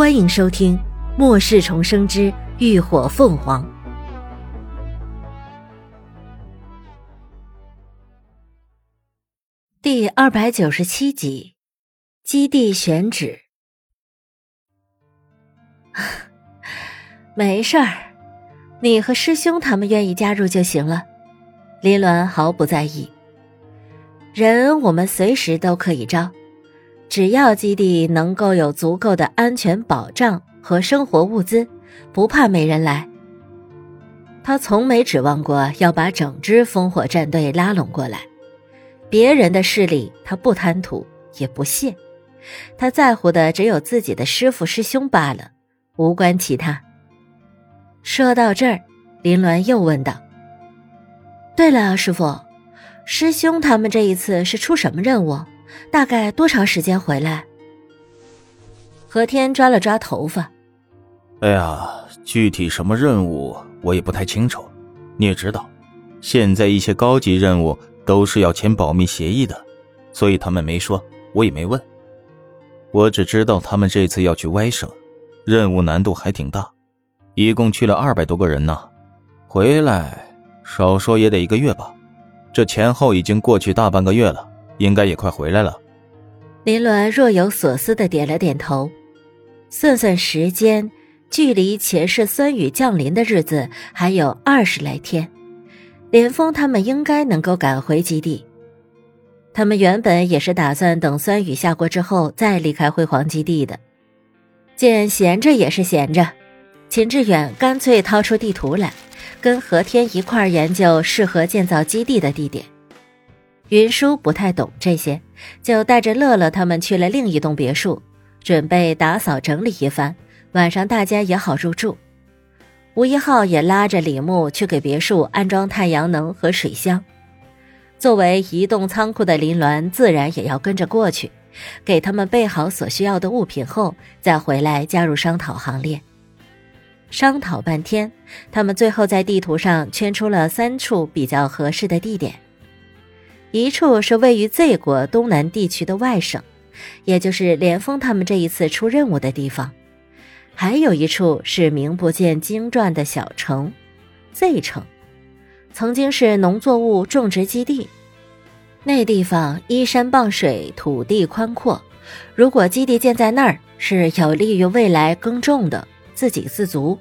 欢迎收听《末世重生之浴火凤凰》第二百九十七集《基地选址》。没事儿，你和师兄他们愿意加入就行了。林鸾毫不在意，人我们随时都可以招。只要基地能够有足够的安全保障和生活物资，不怕没人来。他从没指望过要把整支烽火战队拉拢过来，别人的势力他不贪图也不屑，他在乎的只有自己的师傅师兄罢了，无关其他。说到这儿，林鸾又问道：“对了，师傅，师兄他们这一次是出什么任务？”大概多长时间回来？何天抓了抓头发。哎呀，具体什么任务我也不太清楚。你也知道，现在一些高级任务都是要签保密协议的，所以他们没说，我也没问。我只知道他们这次要去歪省，任务难度还挺大，一共去了二百多个人呢。回来少说也得一个月吧，这前后已经过去大半个月了。应该也快回来了。林鸾若有所思的点了点头，算算时间，距离前世酸雨降临的日子还有二十来天，连峰他们应该能够赶回基地。他们原本也是打算等酸雨下过之后再离开辉煌基地的。见闲着也是闲着，秦志远干脆掏出地图来，跟何天一块研究适合建造基地的地点。云舒不太懂这些，就带着乐乐他们去了另一栋别墅，准备打扫整理一番，晚上大家也好入住。吴一浩也拉着李牧去给别墅安装太阳能和水箱。作为移动仓库的林鸾自然也要跟着过去，给他们备好所需要的物品后，再回来加入商讨行列。商讨半天，他们最后在地图上圈出了三处比较合适的地点。一处是位于 Z 国东南地区的外省，也就是连峰他们这一次出任务的地方；还有一处是名不见经传的小城，Z 城，曾经是农作物种植基地。那地方依山傍水，土地宽阔，如果基地建在那儿，是有利于未来耕种的，自给自足。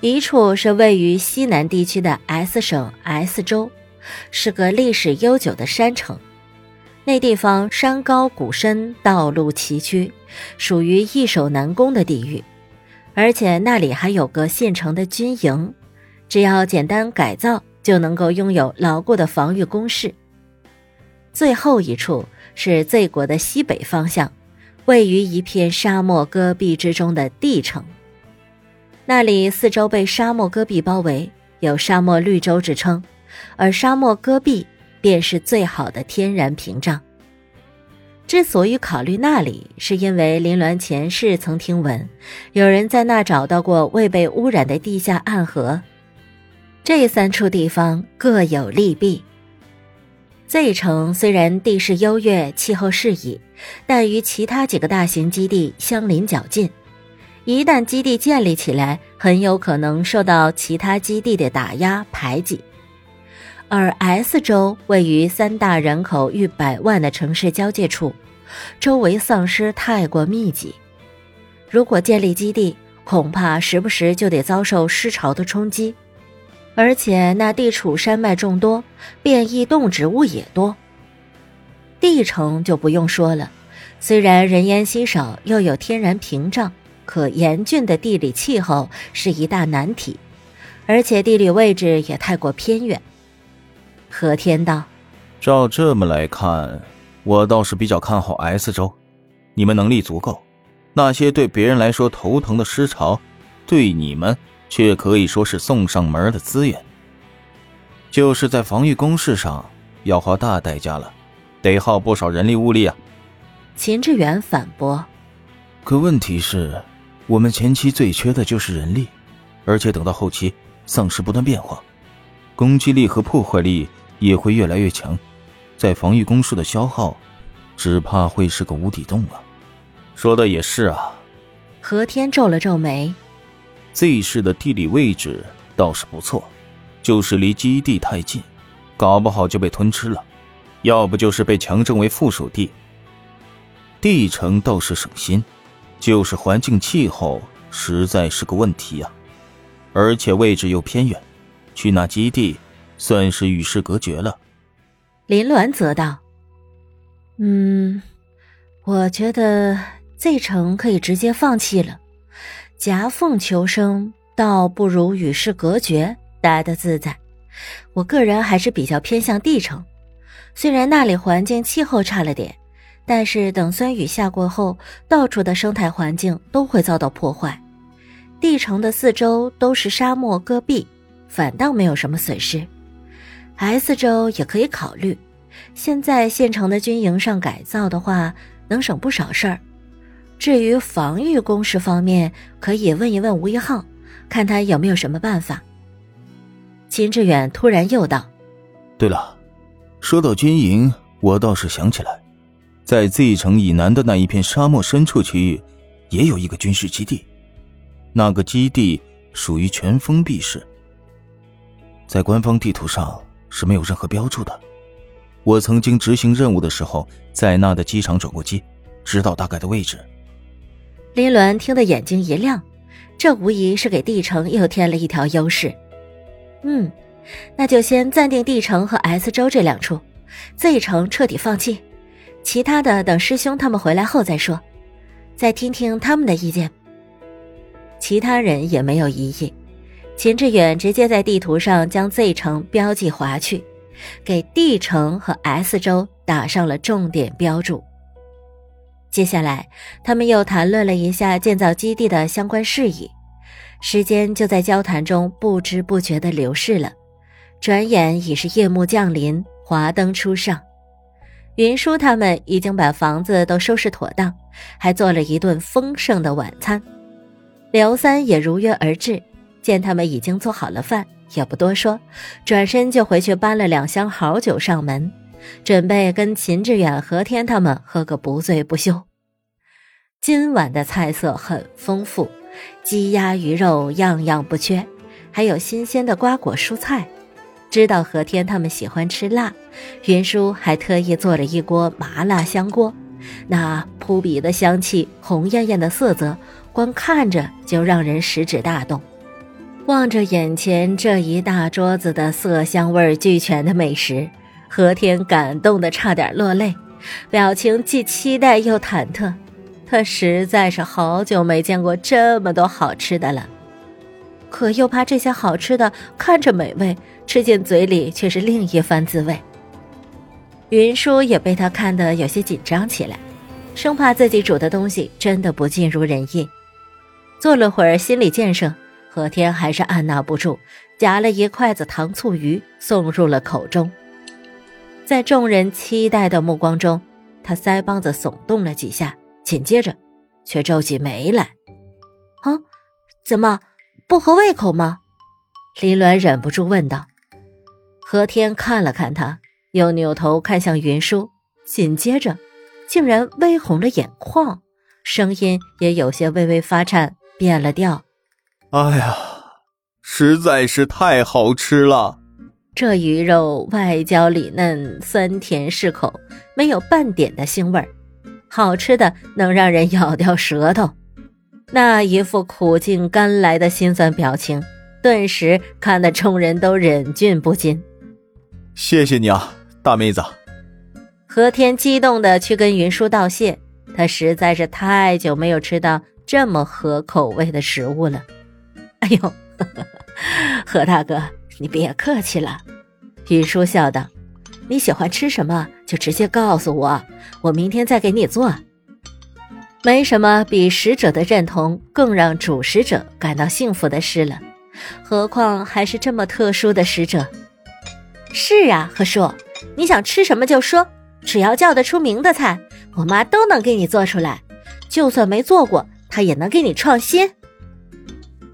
一处是位于西南地区的 S 省 S 州。是个历史悠久的山城，那地方山高谷深，道路崎岖，属于易守难攻的地域。而且那里还有个现成的军营，只要简单改造，就能够拥有牢固的防御工事。最后一处是 Z 国的西北方向，位于一片沙漠戈壁之中的地城，那里四周被沙漠戈壁包围，有“沙漠绿洲”之称。而沙漠戈壁便是最好的天然屏障。之所以考虑那里，是因为林鸾前世曾听闻，有人在那找到过未被污染的地下暗河。这三处地方各有利弊。Z 城虽然地势优越，气候适宜，但与其他几个大型基地相邻较近，一旦基地建立起来，很有可能受到其他基地的打压排挤。而 S 州位于三大人口逾百万的城市交界处，周围丧尸太过密集。如果建立基地，恐怕时不时就得遭受尸潮的冲击。而且那地处山脉众多，变异动植物也多。地城就不用说了，虽然人烟稀少，又有天然屏障，可严峻的地理气候是一大难题，而且地理位置也太过偏远。何天道：“照这么来看，我倒是比较看好 S 州。你们能力足够，那些对别人来说头疼的尸潮，对你们却可以说是送上门的资源。就是在防御工事上要花大代价了，得耗不少人力物力啊。”秦志远反驳：“可问题是，我们前期最缺的就是人力，而且等到后期，丧尸不断变化，攻击力和破坏力。”也会越来越强，在防御攻势的消耗，只怕会是个无底洞啊！说的也是啊，何天皱了皱眉，Z 市的地理位置倒是不错，就是离基地太近，搞不好就被吞吃了，要不就是被强征为附属地。地城倒是省心，就是环境气候实在是个问题呀，而且位置又偏远，去那基地算是与世隔绝了。林鸾则道：“嗯，我觉得。” Z 城可以直接放弃了，夹缝求生倒不如与世隔绝待得自在。我个人还是比较偏向 D 城，虽然那里环境气候差了点，但是等酸雨下过后，到处的生态环境都会遭到破坏。D 城的四周都是沙漠戈壁，反倒没有什么损失。S 州也可以考虑，现在县城的军营上改造的话，能省不少事儿。至于防御工事方面，可以问一问吴一浩，看他有没有什么办法。秦志远突然又道：“对了，说到军营，我倒是想起来，在 Z 城以南的那一片沙漠深处区域，也有一个军事基地。那个基地属于全封闭式，在官方地图上是没有任何标注的。我曾经执行任务的时候，在那的机场转过机，知道大概的位置。”林鸾听得眼睛一亮，这无疑是给帝城又添了一条优势。嗯，那就先暂定帝城和 S 州这两处，Z 城彻底放弃，其他的等师兄他们回来后再说，再听听他们的意见。其他人也没有异议，秦志远直接在地图上将 Z 城标记划去，给 D 城和 S 州打上了重点标注。接下来，他们又谈论了一下建造基地的相关事宜，时间就在交谈中不知不觉地流逝了。转眼已是夜幕降临，华灯初上。云舒他们已经把房子都收拾妥当，还做了一顿丰盛的晚餐。刘三也如约而至，见他们已经做好了饭，也不多说，转身就回去搬了两箱好酒上门。准备跟秦志远、何天他们喝个不醉不休。今晚的菜色很丰富，鸡鸭鱼肉样样不缺，还有新鲜的瓜果蔬菜。知道何天他们喜欢吃辣，云舒还特意做了一锅麻辣香锅，那扑鼻的香气、红艳艳的色泽，光看着就让人食指大动。望着眼前这一大桌子的色香味俱全的美食。何天感动的差点落泪，表情既期待又忐忑。他实在是好久没见过这么多好吃的了，可又怕这些好吃的看着美味，吃进嘴里却是另一番滋味。云舒也被他看得有些紧张起来，生怕自己煮的东西真的不尽如人意。做了会儿心理建设，何天还是按捺不住，夹了一筷子糖醋鱼送入了口中。在众人期待的目光中，他腮帮子耸动了几下，紧接着，却皱起眉来。啊，怎么不合胃口吗？林鸾忍不住问道。何天看了看他，又扭头看向云舒，紧接着，竟然微红了眼眶，声音也有些微微发颤，变了调。哎呀，实在是太好吃了。这鱼肉外焦里嫩，酸甜适口，没有半点的腥味儿，好吃的能让人咬掉舌头。那一副苦尽甘来的心酸表情，顿时看得众人都忍俊不禁。谢谢你啊，大妹子。何天激动的去跟云舒道谢，他实在是太久没有吃到这么合口味的食物了。哎呦，何大哥。你别客气了，云舒笑道：“你喜欢吃什么就直接告诉我，我明天再给你做。没什么比使者的认同更让主使者感到幸福的事了，何况还是这么特殊的使者。是啊，何叔，你想吃什么就说，只要叫得出名的菜，我妈都能给你做出来。就算没做过，她也能给你创新。”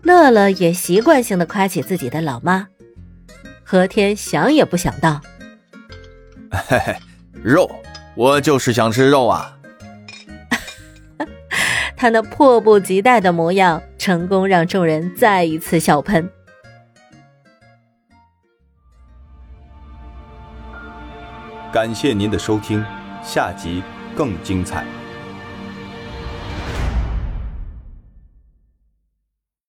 乐乐也习惯性的夸起自己的老妈。何天想也不想到。嘿 嘿肉我就是想吃肉啊。他那迫不及待的模样成功让众人再一次笑喷。感谢您的收听下集更精彩。